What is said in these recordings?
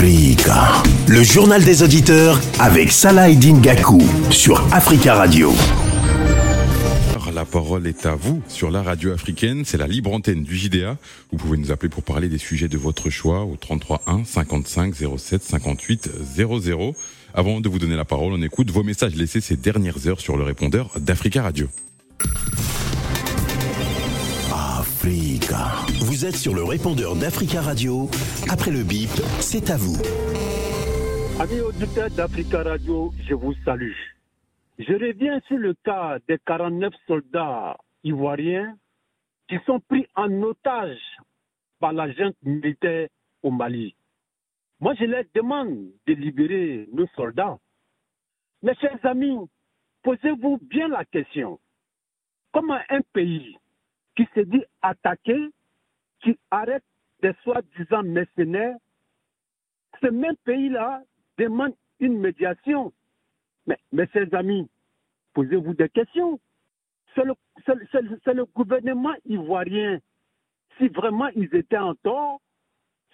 Le journal des auditeurs avec Salah Eddin Gakou sur Africa Radio. La parole est à vous sur la radio africaine, c'est la libre antenne du JDA. Vous pouvez nous appeler pour parler des sujets de votre choix au 33 1 55 07 58 00. Avant de vous donner la parole, on écoute vos messages laissés ces dernières heures sur le répondeur d'Africa Radio. Vous êtes sur le répondeur d'Africa Radio. Après le bip, c'est à vous. Amis auditeurs d'Africa Radio, je vous salue. Je reviens sur le cas des 49 soldats ivoiriens qui sont pris en otage par la junte militaire au Mali. Moi, je leur demande de libérer nos soldats. Mes chers amis, posez-vous bien la question. Comment un pays qui se dit attaqué, qui arrête des soi-disant mercenaires, ce même pays-là demande une médiation mais, mes chers amis, posez-vous des questions. C'est le, gouvernement ivoirien. Si vraiment ils étaient en tort,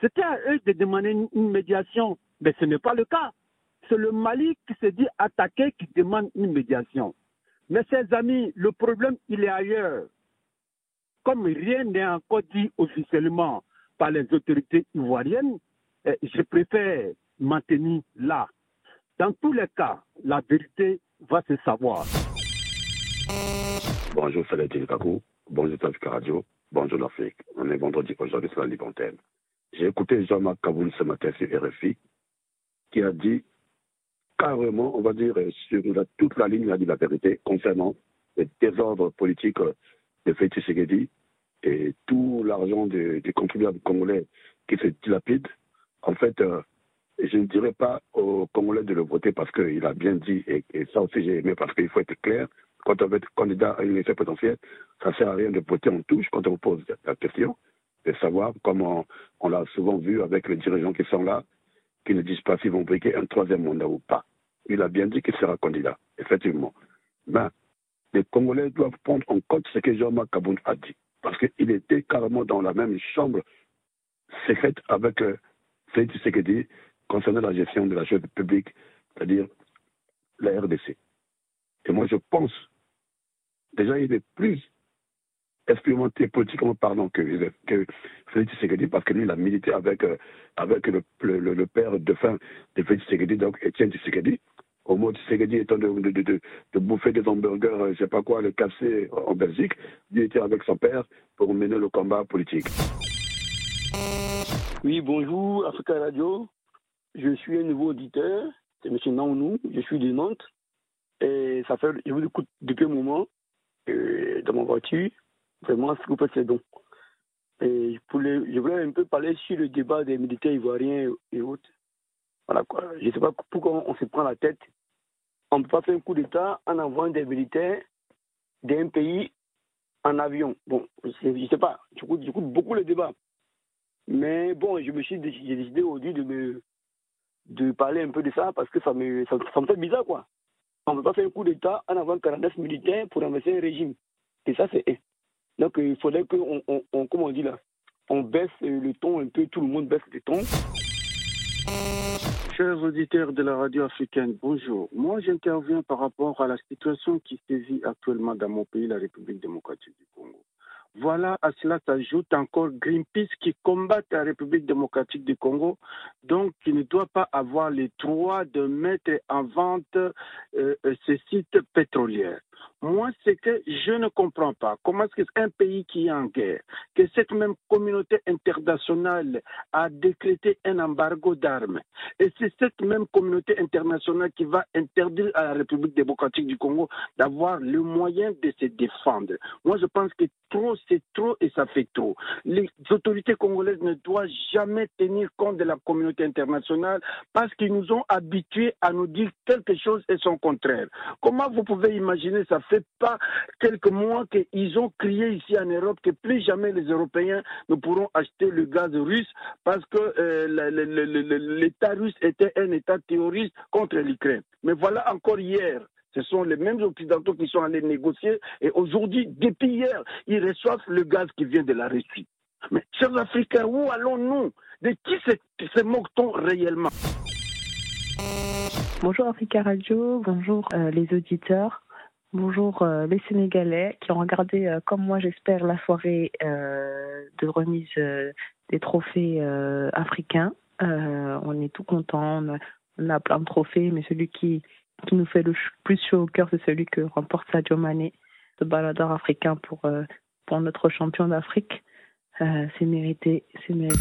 c'était à eux de demander une, médiation. Mais ce n'est pas le cas. C'est le Mali qui se dit attaqué qui demande une médiation. Mes chers amis, le problème, il est ailleurs. Comme rien n'est encore dit officiellement par les autorités ivoiriennes, eh, je préfère maintenir là. Dans tous les cas, la vérité va se savoir. Bonjour Saladin Kakou, bonjour Tafika Radio, bonjour l'Afrique. On est vendredi aujourd'hui sur la Libre J'ai écouté Jean-Marc Kaboul ce matin sur RFI qui a dit carrément, on va dire, sur toute la ligne, il a dit la vérité concernant le désordre politique de Félix Tshisekedi et tout l'argent des, contribuables congolais qui se dilapide. En fait, euh, je ne dirais pas aux Congolais de le voter parce qu'il a bien dit, et, ça aussi j'ai aimé parce qu'il faut être clair, quand on veut être candidat à une élection potentielle, ça ne sert à rien de voter en touche quand on vous pose la question, de savoir comment on, l'a souvent vu avec les dirigeants qui sont là, qui ne disent pas s'ils vont briquer un troisième mandat ou pas. Il a bien dit qu'il sera candidat, effectivement. Mais les Congolais doivent prendre en compte ce que Jean-Marc Kaboun a dit, parce qu'il était carrément dans la même chambre secrète avec euh, Félix Tshisekedi concernant la gestion de la chose publique, c'est-à-dire la RDC. Et moi, je pense, déjà, il est plus expérimenté politiquement parlant que, Félix Tshisekedi, parce que lui, il a milité avec, euh, avec le, le, père de fin de Félix Tshisekedi, donc Étienne Tshisekedi. Au mot Tshisekedi étant de, de, de, de, bouffer des hamburgers, euh, je ne sais pas quoi, le casser en Belgique, il était avec son père pour mener le combat politique. Oui, bonjour, Africa Radio. Je suis un nouveau auditeur, c'est M. Naounou, je suis de Nantes. Et ça fait, je vous écoute depuis un moment euh, dans ma voiture. Vraiment, ce que vous faites, c'est bon. Et je voulais, je voulais un peu parler sur le débat des militaires ivoiriens et autres. Voilà quoi. Je ne sais pas pourquoi on se prend la tête. On ne peut pas faire un coup d'État en envoyant des militaires d'un pays en avion. Bon, je ne sais pas. J'écoute beaucoup le débat. Mais bon, je me suis j'ai décidé aujourd'hui de parler un peu de ça parce que ça me, ça, me fait bizarre, quoi. On ne peut pas faire un coup d'État en avant 49 militaires pour renverser un régime. Et ça, c'est. Donc, il faudrait qu'on, on, on, on dit là, on baisse le ton un peu, tout le monde baisse le ton. Chers auditeurs de la radio africaine, bonjour. Moi, j'interviens par rapport à la situation qui se vit actuellement dans mon pays, la République démocratique du Congo. Voilà, à cela s'ajoute encore Greenpeace qui combat la République démocratique du Congo, donc qui ne doit pas avoir les droits de mettre en vente euh, euh, ces sites pétroliers. Moi, c'est que je ne comprends pas comment est-ce qu'un pays qui est en guerre, que cette même communauté internationale a décrété un embargo d'armes, et c'est cette même communauté internationale qui va interdire à la République démocratique du Congo d'avoir le moyen de se défendre. Moi, je pense que trop, c'est trop et ça fait trop. Les autorités congolaises ne doivent jamais tenir compte de la communauté internationale parce qu'ils nous ont habitués à nous dire quelque chose et son contraire. Comment vous pouvez imaginer, ça? Fait pas quelques mois qu'ils ont crié ici en Europe que plus jamais les Européens ne pourront acheter le gaz russe parce que euh, l'État russe était un État terroriste contre l'Ukraine. Mais voilà encore hier, ce sont les mêmes Occidentaux qui sont allés négocier et aujourd'hui, depuis hier, ils reçoivent le gaz qui vient de la Russie. Mais chers Africains, où allons-nous? De qui se, se moque-t-on réellement? Bonjour Africa Radio, bonjour euh, les auditeurs, bonjour euh, les Sénégalais qui ont regardé, euh, comme moi j'espère, la soirée euh, de remise des trophées africains. On est tout content, on a, plein de trophées, mais celui qui, nous fait le plus chaud au cœur, c'est celui que remporte Sadio Mané, ce baladeur africain pour, pour notre champion d'Afrique. C'est mérité, c'est mérité.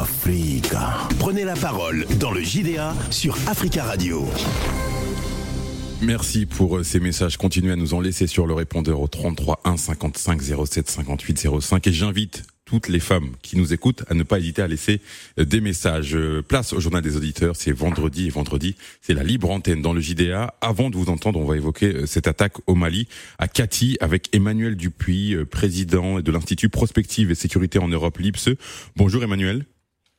Africa. Prenez la parole dans le JDA sur Africa Radio. Merci pour euh, ces messages. Continuez à nous en laisser sur le répondeur au 33 1 55 07 58 05 et j'invite toutes les femmes qui nous écoutent à ne pas hésiter à laisser euh, des messages. Euh, Place au journal des auditeurs, c'est vendredi et vendredi, c'est la libre antenne dans le JDA. Avant de vous entendre, on va évoquer cette attaque au Mali à Cathy avec Emmanuel Dupuis, président de l'Institut Prospective et Sécurité en Europe, l'IPSE. Bonjour Emmanuel.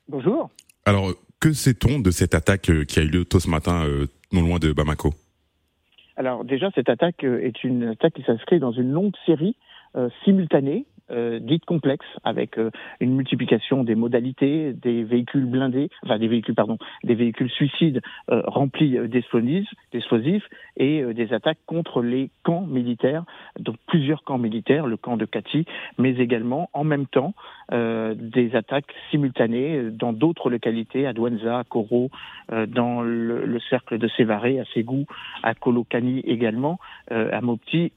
Bonjour. Alors, que sait-on de cette attaque qui a eu lieu tôt ce matin, non loin de Bamako? Alors déjà, cette attaque euh, est une attaque qui s'inscrit dans une longue série euh, simultanée, euh, dite complexe, avec euh, une multiplication des modalités, des véhicules blindés, enfin des véhicules, pardon, des véhicules suicides euh, remplis euh, d'explosifs, et euh, des attaques contre les camps militaires, donc plusieurs camps militaires, le camp de Kati, mais également en même temps des attaques simultanées dans d'autres localités, à Douenza, à Koro, dans le, le cercle de Sévaré, à Ségou, à Kolokani également, à Mopti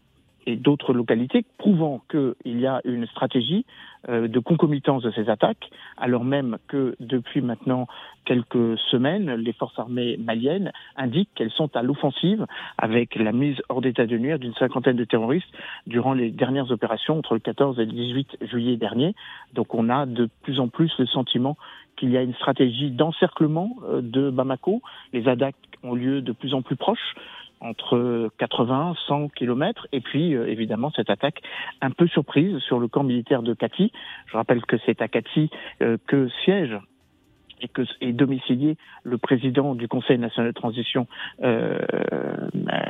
et d'autres localités, prouvant qu'il y a une stratégie euh, de concomitance de ces attaques, alors même que depuis maintenant quelques semaines, les forces armées maliennes indiquent qu'elles sont à l'offensive avec la mise hors d'état de nuire d'une cinquantaine de terroristes durant les dernières opérations entre le 14 et le 18 juillet dernier. Donc on a de plus en plus le sentiment qu'il y a une stratégie d'encerclement euh, de Bamako. Les attaques ont lieu de plus en plus proches entre 80, 100 kilomètres, et puis euh, évidemment cette attaque un peu surprise sur le camp militaire de Kati. Je rappelle que c'est à Kati euh, que siège et que est domicilié le président du Conseil national de transition euh, euh,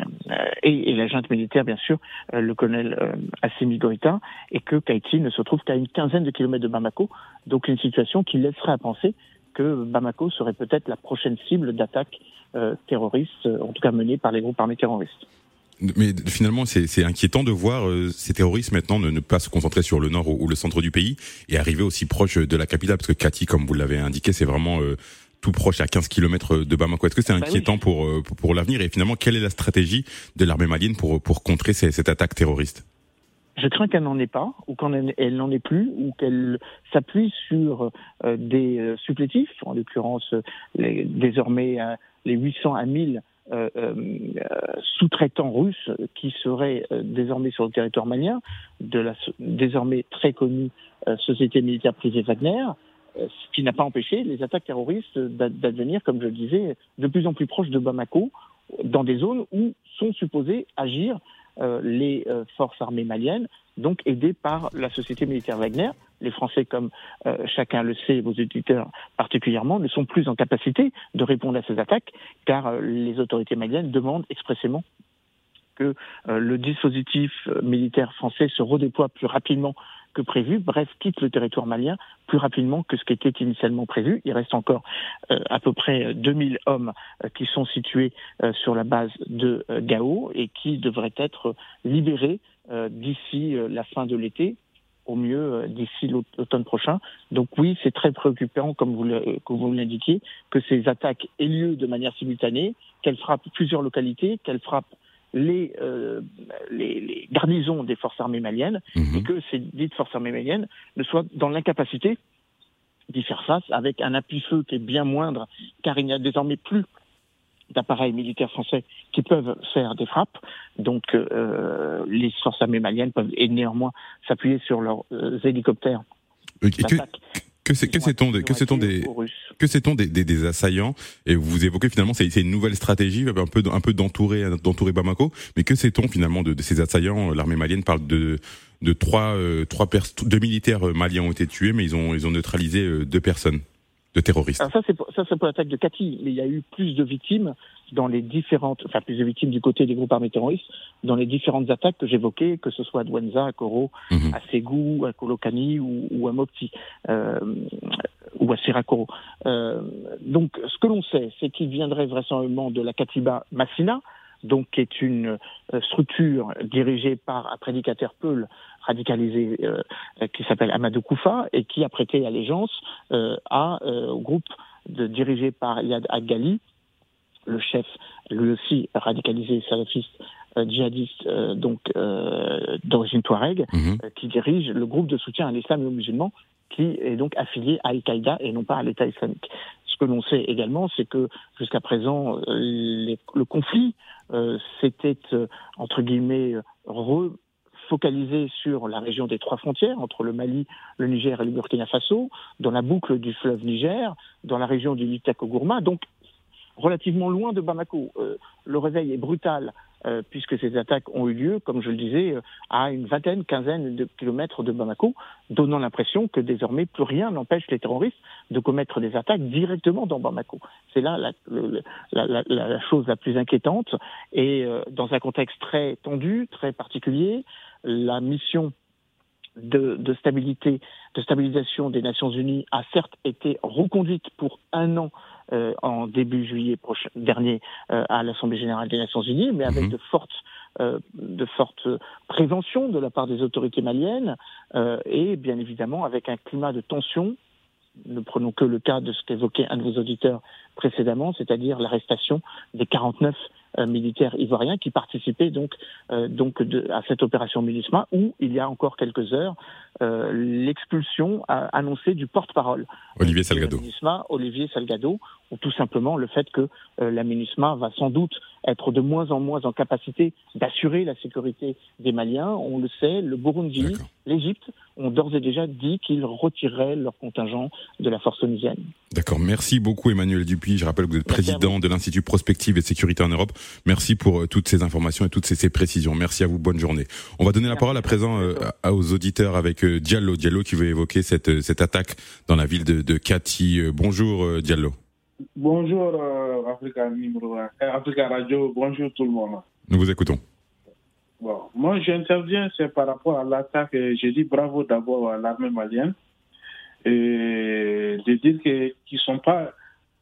et, et militaire, bien sûr, le colonel Assimi Goïta, et que Kaiti ne se trouve qu'à une quinzaine de kilomètres de Bamako, donc une situation qui laisserait à penser que Bamako serait peut-être la prochaine cible d'attaque euh, terroriste, euh, en tout cas menée par les groupes armés terroristes. Mais finalement, c'est c'est inquiétant de voir euh, ces terroristes maintenant ne, ne pas se concentrer sur le nord ou, ou le centre du pays et arriver aussi proche de la capitale, parce que Kati, comme vous l'avez indiqué, c'est vraiment euh, tout proche, à 15 kilomètres de Bamako. Est-ce que c'est Bah oui. inquiétant pour, pour, pour l'avenir? Et finalement, quelle est la stratégie de l'armée malienne pour, pour contrer ces- cette attaque terroriste? Je crains qu'elle n'en ait pas, ou qu'elle elle n'en ait plus, ou qu'elle s'appuie sur euh, des euh, supplétifs, en l'occurrence euh, les- désormais les 800 à 1000 euh, euh, sous-traitants russes qui seraient désormais sur le territoire malien, de la so- désormais très connue société militaire privée Wagner, ce qui n'a pas empêché les attaques terroristes d'a- d'advenir, comme je le disais, de plus en plus proches de Bamako, dans des zones où sont supposées agir les euh, forces armées maliennes, donc aidées par la société militaire Wagner. Les Français, comme euh, chacun le sait, vos auditeurs particulièrement, ne sont plus en capacité de répondre à ces attaques, car euh, les autorités maliennes demandent expressément que euh, le dispositif euh, militaire français se redéploie plus rapidement que prévu, bref, quitte le territoire malien plus rapidement que ce qui était initialement prévu. Il reste encore euh, à peu près 2000 hommes euh, qui sont situés euh, sur la base de euh, Gao et qui devraient être libérés euh, d'ici euh, la fin de l'été, au mieux euh, d'ici l'aut- l'automne prochain. Donc oui, c'est très préoccupant, comme vous l'indiquiez, que ces attaques aient lieu de manière simultanée, qu'elles frappent plusieurs localités, qu'elles frappent les, euh, les, les garnisons des forces armées maliennes Mhm. et que ces dites forces armées maliennes ne soient dans l'incapacité d'y faire face avec un appui-feu qui est bien moindre, car il n'y a désormais plus d'appareils militaires français qui peuvent faire des frappes. Donc euh, les forces armées maliennes peuvent et néanmoins s'appuyer sur leurs euh, hélicoptères Et que. Que, c'est- que sait-on des, que sait-on des, que sait-on des, des, des assaillants Et vous évoquez finalement, c'est c'est une nouvelle stratégie, un peu, un peu d'entourer, d'entourer Bamako. Mais que sait-on finalement de, de ces assaillants? L'armée malienne parle de de trois, euh, trois deux militaires euh, maliens ont été tués, mais ils ont, ils ont neutralisé euh, deux personnes, de terroristes. Alors ça c'est pour, ça c'est pour l'attaque de Cathy, mais il y a eu plus de victimes dans les différentes, enfin plus de victimes du côté des groupes armés terroristes, dans les différentes attaques que j'évoquais, que ce soit à Douenza, à Koro, Mhm. à Ségou, à Kolokani ou, ou à Mopti, euh, ou à Sirakoro. Euh, donc ce que l'on sait, c'est qu'il viendrait vraisemblablement de la Katiba Massina, donc qui est une euh, structure dirigée par un prédicateur Peul radicalisé euh, qui s'appelle Amadou Koufa et qui a prêté allégeance euh, à, euh, au groupe de, dirigé par Yad Agali, le chef, lui aussi radicalisé salafiste euh, djihadiste euh, donc euh, d'origine touareg, Mhm. qui dirige le groupe de soutien à l'islam et aux musulmans, qui est donc affilié à Al-Qaïda et non pas à l'État islamique. Ce que l'on sait également, c'est que jusqu'à présent, les- le conflit s'était entre guillemets re focalisé sur la région des trois frontières, entre le Mali, le Niger et le Burkina Faso, dans la boucle du fleuve Niger, dans la région du Litako-Gourma, donc relativement loin de Bamako. Euh, le réveil est brutal euh, puisque ces attaques ont eu lieu, comme je le disais, euh, à une vingtaine, quinzaine de kilomètres de Bamako, donnant l'impression que désormais plus rien n'empêche les terroristes de commettre des attaques directement dans Bamako. C'est là la, chose la plus inquiétante. Et dans un contexte très tendu, très particulier, la mission de stabilité, de stabilisation des Nations Unies a certes été reconduite pour un an euh, en début juillet prochain, dernier euh, à l'Assemblée générale des Nations Unies, mais avec Mhm. de fortes euh, de fortes préventions de la part des autorités maliennes et bien évidemment avec un climat de tension. Ne prenons que le cas de ce qu'évoquait un de vos auditeurs précédemment, c'est-à-dire l'arrestation des 49 euh, militaires ivoiriens qui participaient donc euh, donc de, à cette opération MINUSMA où il y a encore quelques heures euh, l'expulsion euh, annoncée du porte-parole Olivier Salgado. la MINUSMA, Olivier Salgado, ou tout simplement le fait que euh, la MINUSMA va sans doute être de moins en moins en capacité d'assurer la sécurité des Maliens. On le sait, le Burundi, l'Égypte ont d'ores et déjà dit qu'ils retireraient leur contingent de la force onusienne. D'accord. Merci beaucoup Emmanuel Dupuis. Je rappelle que vous êtes Merci président de l'Institut Prospective et Sécurité en Europe. Merci pour euh, toutes ces informations et toutes ces, ces précisions. Merci à vous. Bonne journée. On va donner la parole à présent euh, à- aux auditeurs avec euh, Diallo. Diallo qui veut évoquer cette, cette attaque dans la ville de. Euh, Bonjour Diallo. Bonjour euh, Africa euh, Africa Radio, bonjour tout le monde. Nous vous écoutons. Bon, moi j'interviens, c'est par rapport à l'attaque. Je dis bravo d'abord à l'armée malienne et de dire que qu'ils sont pas.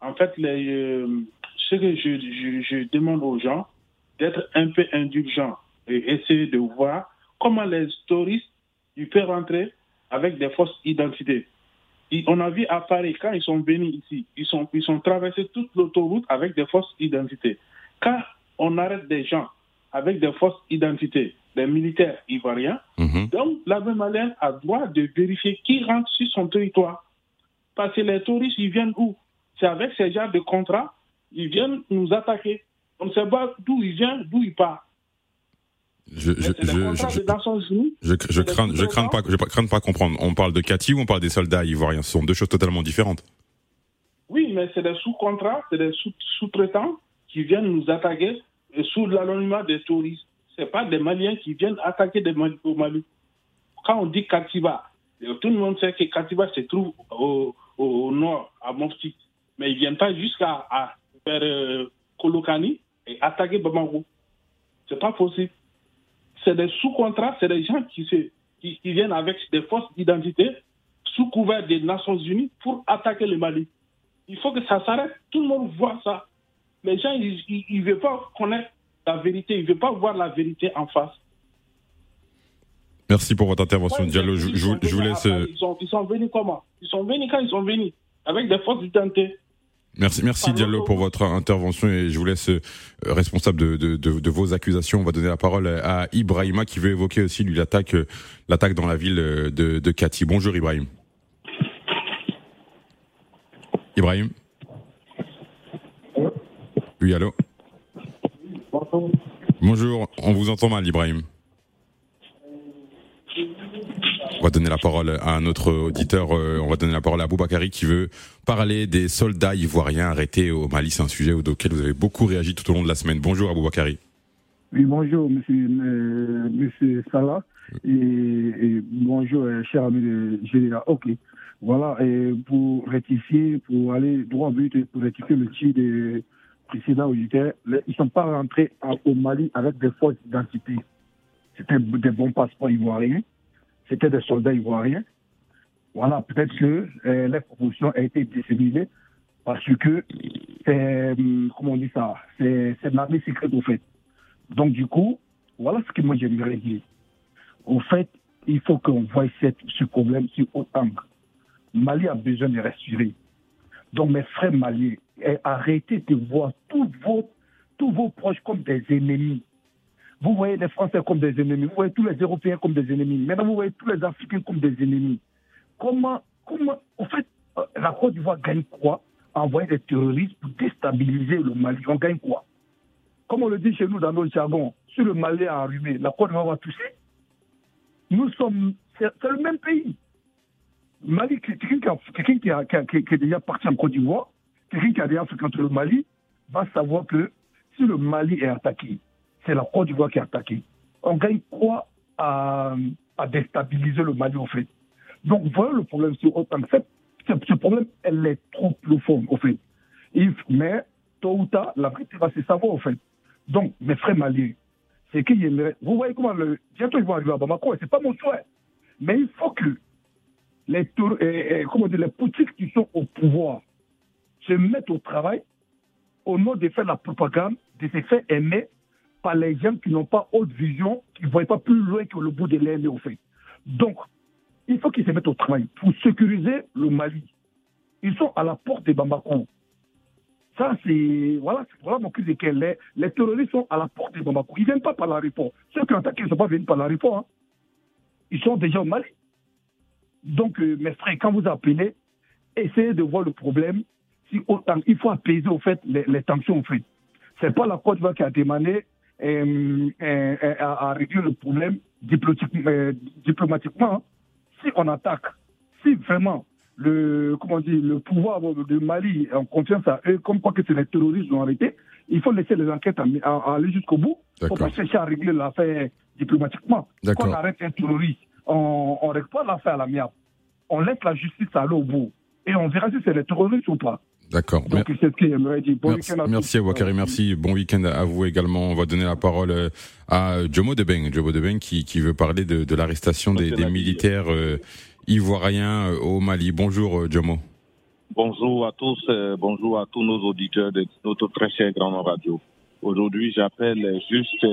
En fait, les, euh, ce que je, je, je demande aux gens d'être un peu indulgents et essayer de voir comment les touristes ils peuvent rentrer avec des fausses identités. On a vu à Paris, quand ils sont venus ici, ils sont, ils sont traversés toute l'autoroute avec des fausses identités. Quand on arrête des gens avec des fausses identités, des militaires ivoiriens, Mhm. donc l'armée malienne a droit de vérifier qui rentre sur son territoire. Parce que les touristes, ils viennent où? C'est avec ces genres de contrats, ils viennent nous attaquer. On ne sait pas d'où ils viennent, d'où ils partent. Je, c'est crains, je crains pas, je crains pas comprendre. On parle de Kati ou on parle des soldats ivoiriens? Ce sont deux choses totalement différentes. Oui, mais c'est des sous-contrats, c'est des sous- sous-traitants qui viennent nous attaquer sous l'anonymat des touristes. Ce pas des Maliens qui viennent attaquer des Mali au Mali. Quand on dit Katiba, euh, tout le monde sait que Katiba se trouve au, nord, à Mopti. Mais ils ne viennent pas jusqu'à vers euh, Kolokani et attaquer Bamako. C'est pas possible. C'est des sous-contrats, c'est des gens qui, se, qui, qui viennent avec des fausses identités sous couvert des Nations Unies pour attaquer le Mali. Il faut que ça s'arrête. Tout le monde voit ça. Les gens, ils ne veulent pas connaître la vérité. Ils ne veulent pas voir la vérité en face. Merci pour votre intervention, Diallo. Je, vous- je laisse. sont, ils sont venus comment? Ils sont venus quand ils sont venus? Avec des fausses identités. Merci, merci Diallo pour votre intervention et je vous laisse euh, responsable de, de, de, de vos accusations. On va donner la parole à Ibrahima qui veut évoquer aussi lui l'attaque euh, l'attaque dans la ville euh, de, de Kati. Bonjour Ibrahim. Ibrahim. Oui, allô? Bonjour, on vous entend mal, Ibrahim. On va donner la parole à un autre auditeur. euh, on va donner la parole à Boubakari qui veut parler des soldats ivoiriens arrêtés au Mali. C'est un sujet auquel vous avez beaucoup réagi tout au long de la semaine. Bonjour Aboubakari. Oui, bonjour, monsieur, euh, monsieur Salah. Et, bonjour, euh, cher ami de Général. Ok. Voilà, et pour rectifier, pour aller droit au but, pour rectifier le tir de précédent auditeurs, ils ne sont pas rentrés au Mali avec des fausses identités. C'était des bons passeports ivoiriens, c'était des soldats ivoiriens. Voilà, peut-être que euh, les propositions ont été disséminées parce que c'est, hum, comment on dit ça, c'est l'armée secrète au fait. Donc du coup, voilà ce que moi j'aimerais dire. Au fait, il faut qu'on voie ce problème sur autre angle. Mali a besoin de respirer. Donc mes frères maliens, arrêtez de voir tous vos proches comme des ennemis. Vous voyez les Français comme des ennemis, vous voyez tous les Européens comme des ennemis, maintenant vous voyez tous les Africains comme des ennemis. Comment, comment, en fait, euh, la Côte d'Ivoire gagne quoi Envoyer des terroristes pour déstabiliser le Mali? On gagne quoi? Comme on le dit chez nous dans nos jargons, si le Mali a enrhumé, la Côte d'Ivoire va toucher. Nous sommes, c'est le même pays. Mali, quelqu'un qui, qui, qui, est déjà parti en Côte d'Ivoire, quelqu'un qui a déjà fréquenté le Mali, va savoir que si le Mali est attaqué, c'est la Côte d'Ivoire qui est attaquée. On gagne quoi à, déstabiliser le Mali, en fait Donc, voilà le problème sur autant. Ce problème, elle est trop profonde, au fait. mais, tôt ou tard, la vérité va se savoir, en fait. Donc, mes frères maliens, c'est qu'il y Vous voyez comment le. Bientôt, ils vont arriver à Bamako, et ce n'est pas mon choix. Mais il faut que les, comment dire, les politiques qui sont au pouvoir se mettent au travail au nom de faire la propagande, de se faire aimer par les gens qui n'ont pas haute vision, qui ne voient pas plus loin que le bout de l'air, au fait. Donc, il faut qu'ils se mettent au travail pour sécuriser le Mali. Ils sont à la porte de Bamako. Ça, c'est. Voilà, voilà mon cul de les, les terroristes sont à la porte de Bamako. Ils ne viennent pas par la réponse. Ceux qui ont attaqué ne sont pas venus par la réponse. Hein. Ils sont déjà au Mali. Donc, euh, mes frères, quand vous appelez, essayez de voir le problème. Si autant, il faut apaiser au fait les, tensions. En fait, c'est pas la Côte d'Ivoire qui a demandé à, réduire le problème diplomatiquement. Si on attaque, si vraiment le comment dire le pouvoir de Mali en confiance à eux, comme quoi que c'est les terroristes ont arrêté, il faut laisser les enquêtes aller jusqu'au bout. Il ne faut pas chercher à régler l'affaire diplomatiquement. Quand on arrête un terroriste, on ne règle pas l'affaire à la mienne. On laisse la justice aller au bout. Et on verra si c'est les terroristes ou pas. D'accord. Donc, c'est ce qu'il dire. Bon merci, à merci à Wakari, merci. Bon week-end à vous également. On va donner la parole euh, à Jomo Debeng, Jomo Debeng qui, qui veut parler de, de l'arrestation des, des, militaires euh, ivoiriens euh, au Mali. Bonjour Jomo. Bonjour à tous, bonjour à tous nos auditeurs de notre très cher Grand Radio. Aujourd'hui, j'appelle juste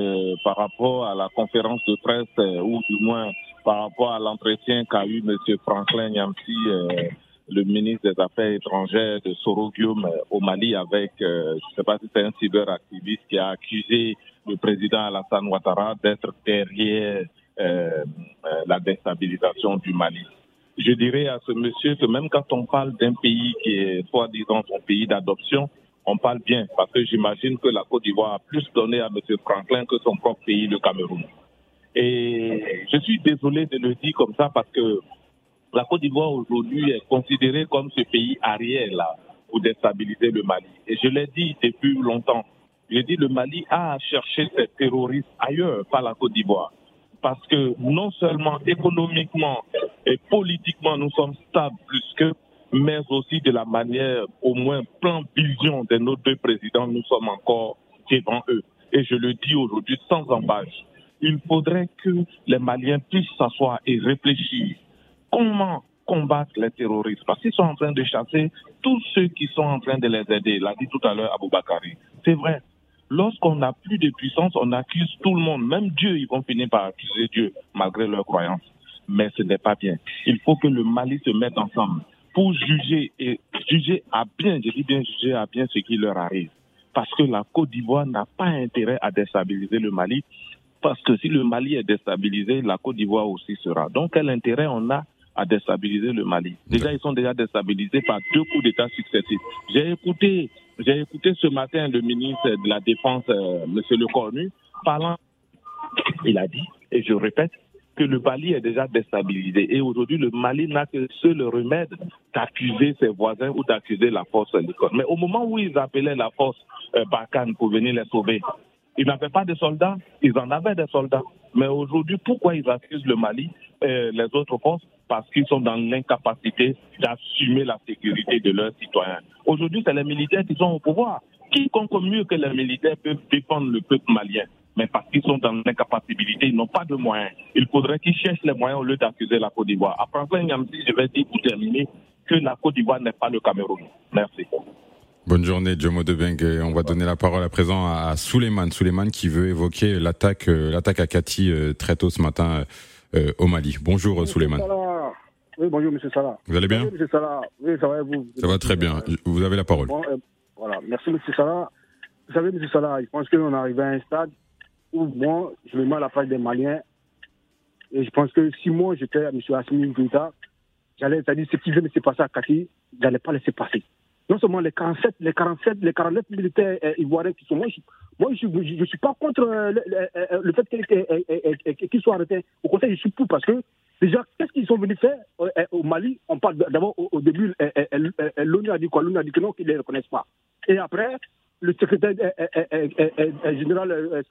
par rapport à la conférence de presse, ou du moins par rapport à l'entretien qu'a eu M. Franklin Yamsi, euh, le ministre des Affaires étrangères de Sorogium euh, au Mali, avec, euh, je ne sais pas si c'est un cyberactiviste qui a accusé le président Alassane Ouattara d'être derrière la déstabilisation du Mali. Je dirais à ce monsieur que même quand on parle d'un pays qui est soi-disant son pays d'adoption, on parle bien, parce que j'imagine que la Côte d'Ivoire a plus donné à M. Franklin que son propre pays, le Cameroun. Et je suis désolé de le dire comme ça parce que la Côte d'Ivoire aujourd'hui est considérée comme ce pays arrière là pour déstabiliser le Mali. Et je l'ai dit depuis longtemps. J'ai dit le Mali a cherché ses terroristes ailleurs, pas la Côte d'Ivoire. Parce que non seulement économiquement et politiquement nous sommes stables plus que, mais aussi de la manière, au moins plan vision de nos deux présidents, nous sommes encore devant eux. Et je le dis aujourd'hui sans embâche il faudrait que les Maliens puissent s'asseoir et réfléchir comment combattre les terroristes. Parce qu'ils sont en train de chasser tous ceux qui sont en train de les aider. L'a dit tout à l'heure Abou Bakari. C'est vrai. Lorsqu'on n'a plus de puissance, on accuse tout le monde. Même Dieu, ils vont finir par accuser Dieu, malgré leurs croyances. Mais ce n'est pas bien. Il faut que le Mali se mette ensemble pour juger et juger à bien, je dis bien juger à bien ce qui leur arrive. Parce que la Côte d'Ivoire n'a pas intérêt à déstabiliser le Mali parce que si le Mali est déstabilisé, la Côte d'Ivoire aussi sera. Donc, quel intérêt on a à déstabiliser le Mali Déjà, ils sont déjà déstabilisés par deux coups d'État successifs. J'ai écouté, j'ai écouté ce matin le ministre de la Défense, euh, Monsieur Le Cornu, parlant. Il a dit, et je répète, que le Mali est déjà déstabilisé. Et aujourd'hui, le Mali n'a que seul remède d'accuser ses voisins ou d'accuser la force Likon. Mais au moment où ils appelaient la force euh, Barkhane pour venir les sauver, ils n'avaient pas de soldats, ils en avaient des soldats. Mais aujourd'hui, pourquoi ils accusent le Mali, et les autres forces Parce qu'ils sont dans l'incapacité d'assumer la sécurité de leurs citoyens. Aujourd'hui, c'est les militaires qui sont au pouvoir, quiconque mieux que les militaires peuvent défendre le peuple malien. Mais parce qu'ils sont dans l'incapacité, ils n'ont pas de moyens. Il faudrait qu'ils cherchent les moyens au lieu d'accuser la Côte d'Ivoire. Après je vais dire pour terminer que la Côte d'Ivoire n'est pas le Cameroun. Merci. Bonne journée, Jomo Debeng. On va donner la parole à présent à Souleymane. Souleymane qui veut évoquer l'attaque, euh, l'attaque à Cathy euh, très tôt ce matin euh, au Mali. Bonjour, Souleymane. Oui, bonjour, monsieur Salah. Vous allez bien? Oui, monsieur Salah. Oui, ça va, vous? Ça va très bien. Vous avez la parole. voilà. Merci, monsieur Salah. Vous savez, monsieur Salah, je pense qu'on est arrivé à un stade où moi, je me mets à la place des Maliens. Et je pense que si moi, j'étais à M. Assimi Goïta, j'allais, c'est-à-dire ce qui vient de se passer à Cathy, j'allais pas laisser passer non seulement les 47, les 47, les 49 militaires euh, ivoiriens qui sont je, moi je, je, suis pas contre euh, le, euh, fait qu'ils soient arrêtés. Au contraire, je suis pour parce que déjà, qu'est-ce qu'ils sont venus faire au Mali On parle d'abord au, début, l'ONU a dit quoi L'ONU a dit que non, qu'ils ne les reconnaissent pas. Et après, le secrétaire général,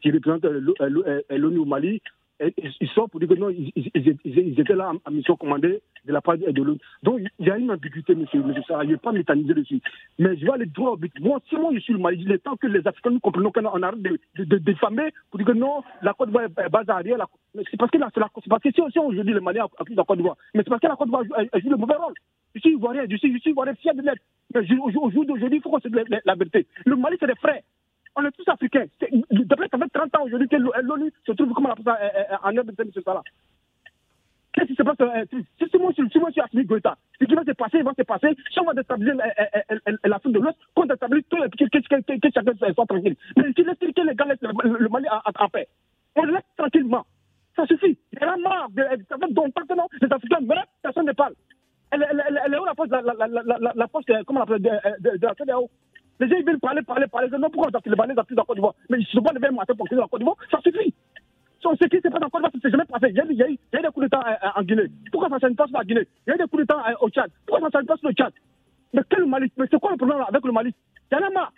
qui représente l'ONU au Mali, ils sont pour dire que non, ils, étaient là en, mission commandée de la part de l'autre. Donc, il y a une ambiguïté, monsieur, monsieur Sarah, je ne vais pas m'éterniser dessus. Mais je vais aller droit au but. Moi, si moi je suis le Mali, il est temps que les Africains comprennent qu'on arrête de, de, de, diffamer pour dire que non, la Côte d'Ivoire est basée arrière. C'est parce que, là, c'est parce que si, si aujourd'hui le Mali accuse la Côte d'Ivoire, mais c'est parce que la Côte d'Ivoire joue le mauvais rôle. Je suis ivoirien, je suis, je suis ivoirien fier de l'être. Mais au jour d'aujourd'hui, il faut qu'on se dise la, la vérité. Le Mali, c'est des frères on est tous africains. D'après, ça fait 30 ans aujourd'hui que l'ONU se trouve comme en aide de ce là Qu'est-ce qui se passe Si moi je suis Assimi Goïta, ce qui va se passer, il va se passer. Si on va déstabiliser l'Afrique de l'Ouest, qu'on déstabilise tout le que chacun soit tranquille. Mais qui laisse que les gars le Mali en paix. On laisse tranquillement. Ça suffit. Il y a marre. Ça fait longtemps que non, les Africains meurent, personne ne parle. Elle, est où la force, la, l'appelle, de, la CDAO les gens ils veulent parler, parler, parler. Non, pourquoi les Malais dans la Côte d'Ivoire Mais ils ne sont pas levés le matin pour quitter la Côte d'Ivoire. Ça suffit. Ce qui se passe en Côte d'Ivoire, c'est jamais passé. Il y, a, des coups d'État en Guinée. Pourquoi ça ne passe pas en Guinée? Il y a des coups d'État au Tchad. Pourquoi ça ne passe pas au Tchad? Mais quel Mali Mais c'est quoi le problème avec le Mali Il y en a marre.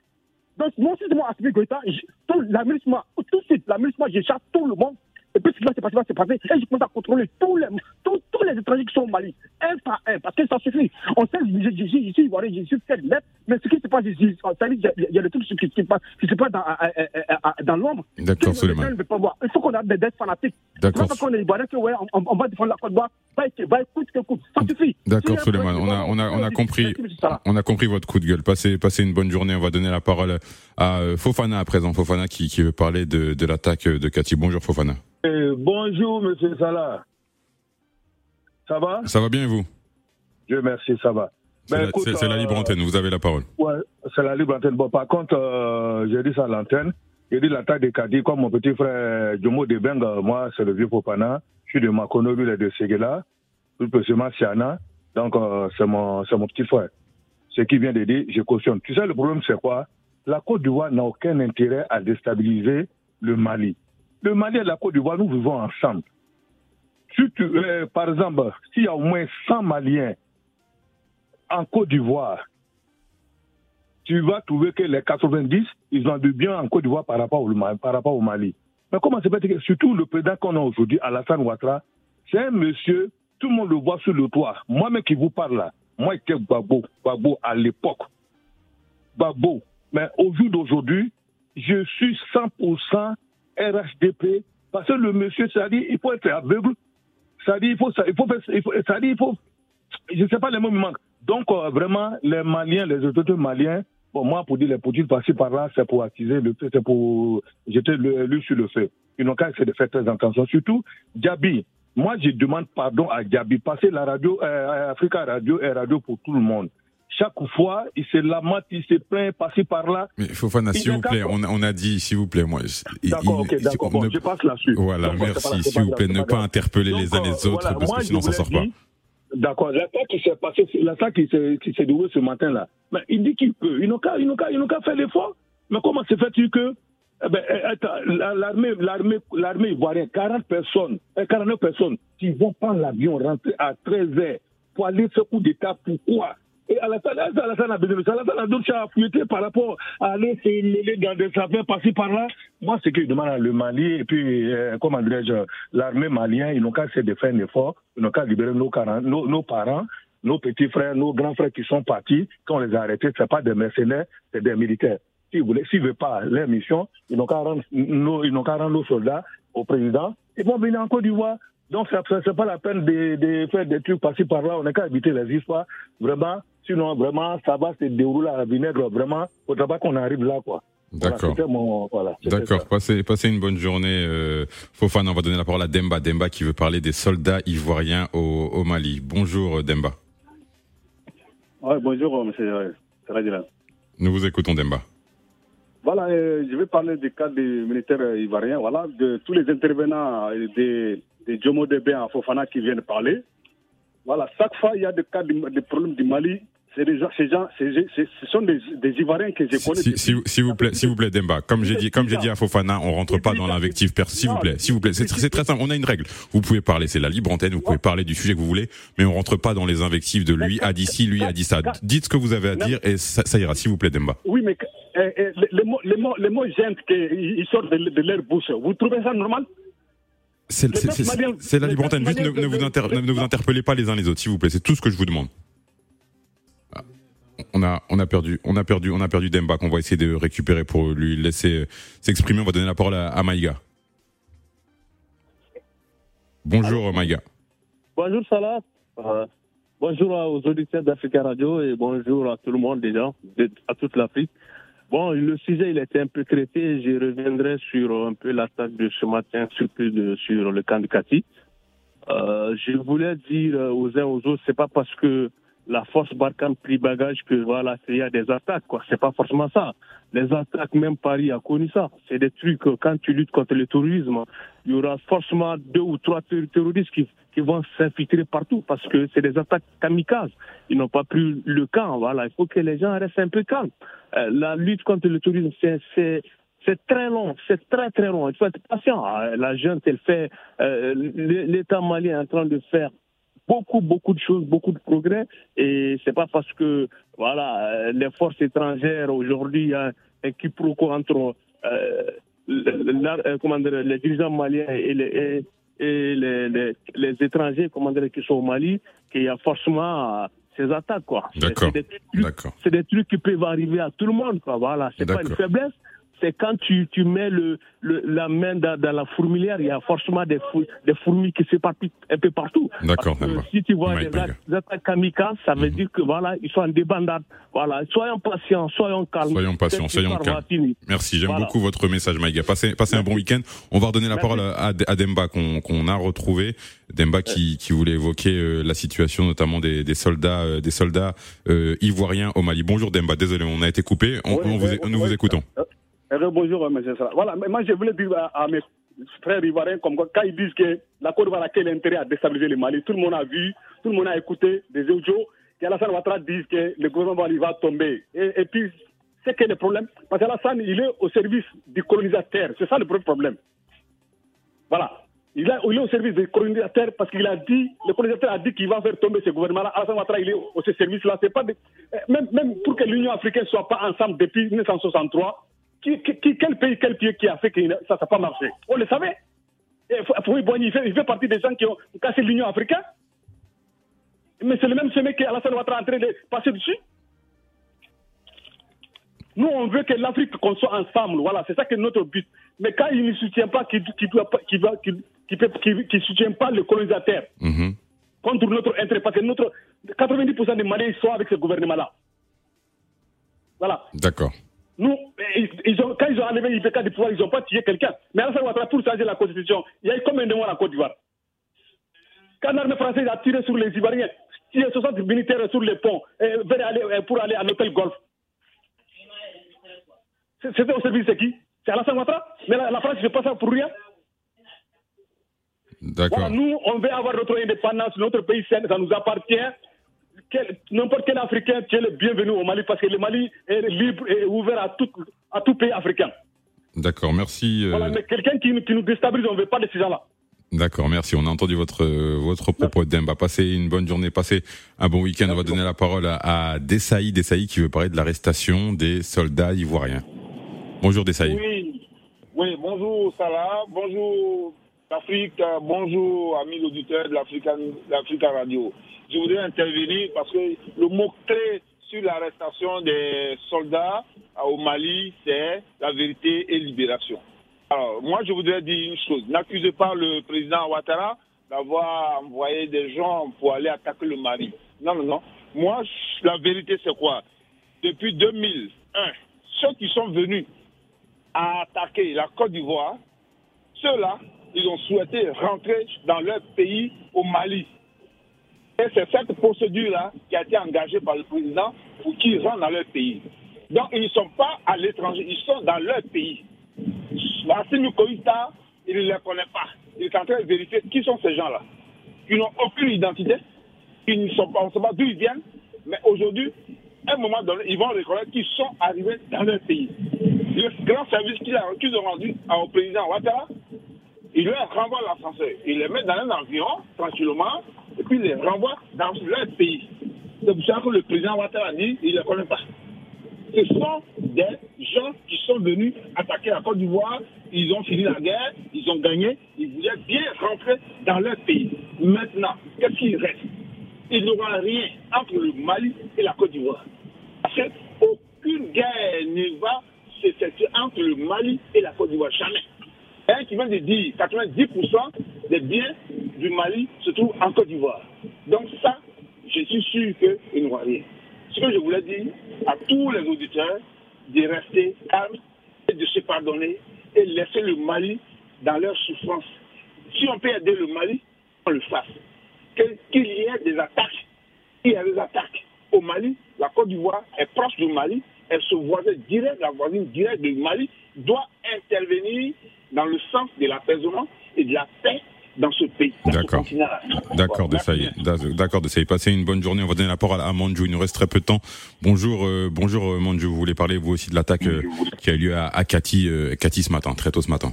Donc, moi, si c'est moi, Goïta, la milice, tout de suite, la milice, je chasse tout le monde et puis ce qui va se passer, va se passer. Et je commence à contrôler tous les, tous, tous les étrangers qui sont au Mali, un par un, parce que ça suffit. On sait, je, je, je, je suis ivoirien, je suis fait net, mais ce qui se passe ici, il y a le truc qui, qui, passe, qui se passe dans, dans l'ombre. D'accord, Suleiman. Il faut qu'on ait des dettes fanatiques. D'accord. Parce qu'on est ivoirien, que ouais, on, on va défendre la Côte d'Ivoire, va écoute que coûte. Ça suffit. D'accord, Suleiman. On a, on a, on a compris, on a compris votre coup de gueule. Passez, passez une bonne journée. On va donner la parole à euh, Fofana à présent. Fofana qui, qui veut parler de, de l'attaque de Cathy. Bonjour, Fofana. Euh, bonjour, monsieur Salah. Ça va? Ça va bien et vous? Je merci, ça va. C'est la, la, libre euh, antenne, vous avez la parole. Ouais, c'est la libre antenne. Bon, par contre, euh, j'ai dit ça à l'antenne. J'ai dit l'attaque de Kadi, comme mon petit frère Jomo Debeng, moi, c'est le vieux Popana. Je suis de Makono, est de Seguela. Plus précisément, Siana. Donc, c'est mon, mon petit frère. Ce qu'il vient de dire, je cautionne. Tu sais, le problème, c'est quoi? La Côte d'Ivoire n'a aucun intérêt à déstabiliser le Mali. Le Mali et la Côte d'Ivoire, nous vivons ensemble. Euh, par exemple, s'il y a au moins 100 Maliens en Côte d'Ivoire, tu vas trouver que les 90, ils ont du bien en Côte d'Ivoire par, rapport au, Mali. Mais comment c'est fait surtout le président qu'on a aujourd'hui, Alassane Ouattara, c'est un monsieur, tout le monde le voit sur le toit. Moi-même qui vous parle là, moi j'étais Babo, Babo à l'époque. Babo. Mais au jour d'aujourd'hui, je suis 100% RHDP, parce que le monsieur, ça dit, il faut être aveugle, ça dit, il faut, il faut, il faut, ça dit, il faut, je ne sais pas les mots me manquent. Donc, euh, vraiment, les Maliens, les autorités maliens, bon, moi, pour dire les petites passer par là, c'est pour attiser le c'est pour jeter lui sur le feu. Ils n'ont qu'à essayer de faire très attention. Surtout, Diaby. Moi, je demande pardon à Diaby, parce que la radio, euh, Africa Radio est radio pour tout le monde chaque fois, il se lamente, il se plaint, passé par là. Mais Fofana, s'il vous plaît, on a, on a dit, s'il vous plaît, moi. D'accord, ok, d'accord. Bon, je passe là-dessus. Voilà, merci. S'il vous plaît, ne pas interpeller les uns les autres, parce que sinon, ça sort pas. D'accord. L'attaque qui s'est passée, l'attaque qui s'est, qui s'est déroulée ce matin-là. Mais il dit qu'il peut. Ils n'ont qu'à, faire l'effort. Mais comment se fait-il que, eh ben, eh, l'armée, l'armée, l'armée ivoirienne, 40 personnes, 49 eh, personnes, qui vont prendre l'avion, rentrer à 13 h pour aller ce coup d'État, pourquoi? Et Alassane, Alassane a besoin Alassane a choses à fouetter par rapport à aller se mêler dans des affaires par-ci par-là. Moi, ce que je demande à le Mali, et puis, euh, comment dirais-je, l'armée malienne, ils n'ont qu'à essayer de faire un effort, ils n'ont qu'à libérer nos, nos, nos parents nos petits frères, nos grands frères qui sont partis, quand on les a arrêtés, ce pas des mercenaires, c'est des militaires. S'ils ne veulent pas leur mission, ils n'ont qu'à rendre, ils n'ont qu'à rendre nos soldats au président. Ils vont venir en Côte d'Ivoire. Donc, ce n'est pas la peine de, de, faire des trucs par-ci par-là. On n'a qu'à éviter les histoires. Vraiment, sinon, vraiment, ça va se dérouler à la vinaigre. Vraiment, faudra pas qu'on arrive là, quoi. D'accord. Voilà, D'accord. Passez, passez une bonne journée. Euh, Fofana, on va donner la parole à Demba. Demba qui veut parler des soldats ivoiriens au, au Mali. Bonjour, Demba. Ouais, bonjour, monsieur Radila. Nous vous écoutons, Demba. Voilà, euh, je vais parler du cas des militaires ivoiriens. Voilà, de tous les intervenants des, des Jomo Debe à Fofana qui viennent parler. Voilà, chaque fois il y a des cas de, des problèmes du Mali, c'est des gens, ces gens, ce sont des, des, Ivoiriens que je connais. Si, si, si vous plaît, s'il vous plaît, Demba, comme j'ai dit, comme j'ai dit à Fofana, on rentre pas dans l'invective S'il vous plaît, s'il vous plaît, c'est, très simple. On a une règle. Vous pouvez parler, c'est la libre antenne. Vous pouvez parler du sujet que vous voulez, mais on rentre pas dans les invectives de lui a dit ci, lui a dit ça. Dites ce que vous avez à dire et ça, ça ira, s'il vous plaît, Demba. Oui, mais eh, eh, les mots, les mots, les mots gênent qu'ils sortent de, de leur bouche. Vous trouvez ça normal? C'est la libre antenne. Juste ne, ne, vous inter, ne vous interpellez pas les uns les autres, s'il vous plaît. C'est tout ce que je vous demande. On a, on a perdu, on a perdu, on a perdu Demba qu'on va essayer de récupérer pour lui laisser s'exprimer. On va donner la parole à, à Maïga. Bonjour Maïga. Bonjour Salah. Euh, bonjour aux auditeurs d'Africa Radio et bonjour à tout le monde déjà, à toute l'Afrique. Bon, le sujet il été un peu traité. Je reviendrai sur un peu l'attaque de ce matin, surtout sur le camp de Kati. Euh, je voulais dire aux uns aux autres, c'est pas parce que la force Barkhane pris bagage que voilà, il y a des attaques, quoi. C'est pas forcément ça. Les attaques, même Paris a connu ça. C'est des trucs, quand tu luttes contre le terrorisme, il y aura forcément deux ou trois terroristes qui, vont s'infiltrer partout parce que c'est des attaques kamikazes. Ils n'ont pas pris le camp, voilà. Il faut que les gens restent un peu calmes. Euh, la lutte contre le terrorisme, c'est, c'est très long, c'est très très long. Il faut être patient. La jeune, elle fait, euh, l'État malien est en train de faire beaucoup, beaucoup de choses, beaucoup de progrès. Et c'est pas parce que, voilà, les forces étrangères, aujourd'hui, il y a un quiproquo entre euh, la, comment dire, les dirigeants maliens et les, et, les, les, les, étrangers comment dire, qui sont au Mali, qu'il y a forcément ces attaques. quoi. D'accord. C'est des, trucs qui peuvent arriver à tout le monde. Quoi. Voilà, c'est pas une faiblesse c'est quand tu, tu mets le, le, la main dans, dans, la fourmilière, il y a forcément des, fou, des fourmis qui s'éparpillent un peu partout. D'accord. Si tu vois des attaques kamikazes, ça veut mm -hmm. dire que voilà, ils sont en débandade. Voilà, soyons patients, soyons calmes. Soyons patients, soyons calmes. Merci, j'aime voilà. beaucoup votre message, Maïga. Passez, passez un bon week-end. On va redonner la Merci. parole à, à Demba qu'on qu a retrouvé. Demba qui, qui voulait évoquer euh, la situation notamment des, des soldats, euh, des soldats euh, ivoiriens au Mali. Bonjour Demba, désolé, on a été coupé. On, vous, nous vous écoutons. Bonjour, M. Salah. Voilà, moi je voulais dire à, mes frères ivoiriens, comme quand ils disent que la Côte d'Ivoire a quel intérêt à déstabiliser le Mali, tout le monde a vu, tout le monde a écouté des audios, qu'Alassane Ouattara dise que le gouvernement va tomber. Et, puis, c'est que le problème, parce qu'Alassane, il est au service du colonisateur, c'est ça le problème. Voilà. Il, est au service des colonisateurs parce qu'il a dit, le colonisateur a dit qu'il va faire tomber ce gouvernement-là. Alassane Ouattara, il est au, service-là. De, même, même pour que l'Union africaine soit pas ensemble depuis 1963, qui, qui, quel pays, quel pays qui a fait que ça n'a pas marché? On le savait. Fouy Boigny, il fait, il fait partie des gens qui ont cassé l'Union africaine. Mais c'est le même chemin qu'Alassane Ouattara est en train de passer dessus. Nous, on veut que l'Afrique qu'on soit ensemble. Voilà, c'est ça que notre but. Mais quand il ne soutient pas, qui qui qui qui, qui, qui soutient pas le colonisateur -hmm. contre notre intérêt, parce que notre 90% des Maliens sont avec ce gouvernement-là. Voilà. D'accord. Nous, ils, ils ont, quand ils ont enlevé l'IPK du pouvoir, ils n'ont pas tué quelqu'un. Mais Alassane Ouattara, pour changer la constitution, il y a eu combien de mois en Côte d'Ivoire? Quand l'armée française a tiré sur les Ivoiriens, tiré 60 militaires sur les ponts aller, pour aller à l'hôtel Golf. C'était au service de qui? C'est Alassane Ouattara? Mais la, la France ne fait pas ça pour rien. D'accord. Voilà, nous, on veut avoir notre indépendance, notre pays, ça nous appartient n'importe quel Africain, tu es le bienvenu au Mali parce que le Mali est libre et ouvert à tout, à tout pays africain. D'accord, merci. Voilà, mais quelqu'un qui, qui, nous déstabilise, on ne veut pas de ces gens-là. D'accord, merci. On a entendu votre votre propos, Demba. Passez une bonne journée, passez un bon week-end. On va donner la parole à, à Dessaï, Dessaï qui veut parler de l'arrestation des soldats ivoiriens. Bonjour Dessaï. Oui, oui, bonjour Salah, bonjour l'Afrique, bonjour amis auditeurs de l'Africa Radio. Je voudrais intervenir parce que le mot-clé sur l'arrestation des soldats au Mali, c'est la vérité et libération. Alors, moi, je voudrais dire une chose. N'accusez pas le président Ouattara d'avoir envoyé des gens pour aller attaquer le Mali. Non, non, non. Moi, la vérité, c'est quoi? Depuis 2001, ceux qui sont venus à attaquer la Côte d'Ivoire, ceux-là, ils ont souhaité rentrer dans leur pays au Mali. Et c'est cette procédure-là qui a été engagée par le président pour qu'ils rentrent dans leur pays. Donc, ils ne sont pas à l'étranger, ils sont dans leur pays. Assimi Koïta, il ne les connaît pas. Il est en train de vérifier qui sont ces gens-là. Ils n'ont aucune identité, ils ne sont pas, on ne sait pas d'où ils viennent, mais aujourd'hui, à un moment donné, ils vont reconnaître qu'ils sont arrivés dans leur pays. Le grand service qu'ils ont rendu au président Ouattara, il leur renvoie la Français. Il les met dans un environ, tranquillement, et puis les renvoie dans leur pays. C'est pour ça que le président Ouattara dit il ne les connaît pas. Ce sont des gens qui sont venus attaquer la Côte d'Ivoire, ils ont fini la guerre, ils ont gagné, ils voulaient bien rentrer dans leur pays. Maintenant, qu'est-ce qu'il reste? Il n'y aura rien entre le Mali et la Côte d'Ivoire. Parce qu'aucune guerre ne va s'effectuer entre le Mali et la Côte d'Ivoire. Jamais. Un qui vient de dire 90% des biens du Mali se trouvent en Côte d'Ivoire. Donc ça, je suis sûr qu'il n'y aura rien. Ce que je voulais dire à tous les auditeurs, de rester calmes et de se pardonner et laisser le Mali dans leur souffrance. Si on peut aider le Mali, on le fasse. Qu'il y ait des attaques. Il y a des attaques au Mali. La Côte d'Ivoire est proche du Mali. Elle se voisine direct, la voisine directe du Mali doit intervenir dans le sens de l'apaisement et de la paix dans ce pays. D'accord. D'accord, de ça y est. D'accord, de ça y est. Passez une bonne journée. On va donner la parole à Manjou. Il nous reste très peu de temps. Bonjour, euh, bonjour euh, Manjou. Vous voulez parler vous aussi de l'attaque euh, qui a eu lieu à, à Cathy, euh, Cathy ce matin, très tôt ce matin.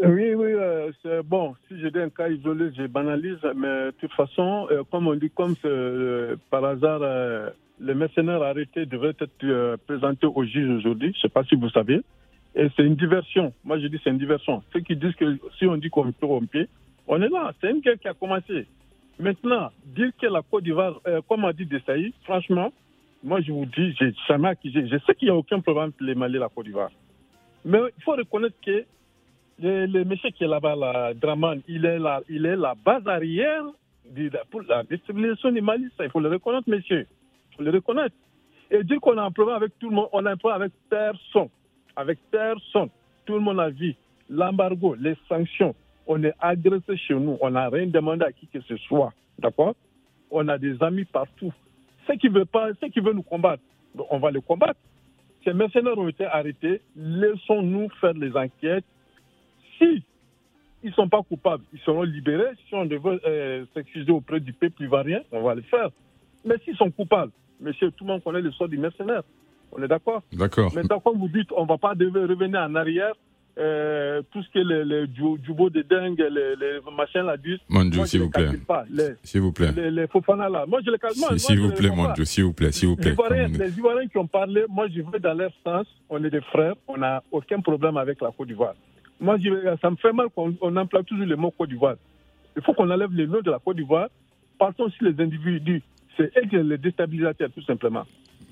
Oui, oui, euh, c'est bon. Si j'ai un cas isolé, je banalise, mais de toute façon, euh, comme on dit, comme euh, par hasard, les mercenaires arrêtés devaient être euh, présentés au juge aujourd'hui. Je ne sais pas si vous savez. Et c'est une diversion. Moi, je dis c'est une diversion. Ceux qui disent que si on dit qu'on est corrompu, on est là. C'est une guerre qui a commencé. Maintenant, dire que la Côte d'Ivoire, euh, comme a dit Desailly, franchement, moi, je vous dis, j'ai jamais accusé. Je sais qu'il n'y a aucun problème entre les Mali et la Côte d'Ivoire. Mais il faut reconnaître que le, le monsieur qui est là-bas, là, Draman, il est la, la base arrière la, pour la déstabilisation du Mali. Il faut le reconnaître, monsieur. Le reconnaître. Et dire qu'on a un problème avec tout le monde, on a un problème avec personne. Avec personne. Tout le monde a vu l'embargo, les sanctions. On est agressé chez nous. On n'a rien demandé à qui que ce soit. D'accord? On a des amis partout. Ceux qui veulent pas, ceux qui veulent nous combattre, on va les combattre. Ces mercenaires ont été arrêtés. Laissons-nous faire les enquêtes si ils ne sont pas coupables, ils seront libérés. Si on devait euh, s'excuser auprès du peuple ivoirien, on va le faire. Mais s'ils sont coupables, monsieur, tout le monde connaît le sort du mercenaire. On est d'accord D'accord. Maintenant, comme vous dites, on ne va pas devoir revenir en arrière. Euh, tout ce que les, les du- jubo de dingue, les, les machins là disent. Je s'il vous plaît. S'il vous plaît. les, les Fofana là. Moi, je les Si- S'il vous plaît. Manjou, s'il vous plaît, s'il vous plaît. Les Ivoiriens, Comme- les Ivoiriens qui ont parlé, moi je vais dans leur sens, on est des frères, on n'a aucun problème avec la Côte d'Ivoire. Moi, je- ça me fait mal qu'on on emploie toujours le mot Côte d'Ivoire. Il faut qu'on enlève le nom de la Côte d'Ivoire. Partons sur les individus. C'est sont les déstabilisateurs, tout simplement.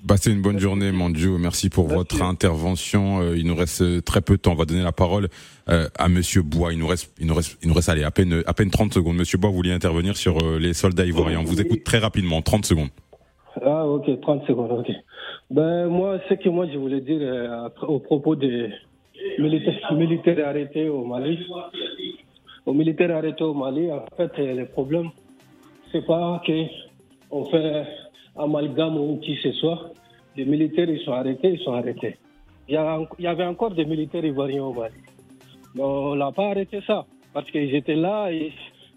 Passez une bonne journée, Manjou. Merci pour votre intervention. Euh, il nous reste euh, très peu de temps. On va donner la parole euh, à Monsieur Bois. Il nous reste, il nous reste, il nous reste allez, à peine, à peine 30 secondes. Monsieur Bois, vous vouliez intervenir sur les soldats ivoiriens. On vous écoute très rapidement, 30 secondes. Ah, ok, 30 secondes, ok. Ben, moi, ce que moi, je voulais dire euh, au propos des militaires, militaires arrêtés au Mali, aux militaires arrêtés au Mali, en fait, euh, le problème, c'est pas que on fait amalgame ou qui ce soit. Les militaires, ils sont arrêtés, ils sont arrêtés. Il y, a- il y avait encore des militaires ivoiriens au Mali. Mais on n'a pas arrêté ça, parce qu'ils étaient là et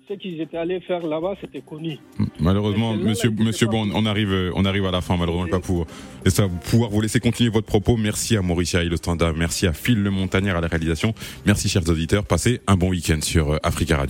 ce qu'ils étaient allés faire là-bas, c'était connu. Malheureusement, Monsieur, Monsieur Bon, on arrive, on arrive à la fin. Malheureusement, je vais pas pour et ça, pouvoir vous laisser continuer votre propos. Merci à Maurice Aïe, le standard. Merci à Phil Le Montagnard à la réalisation. Merci, chers auditeurs. Passez un bon week-end sur euh, Africa Radio.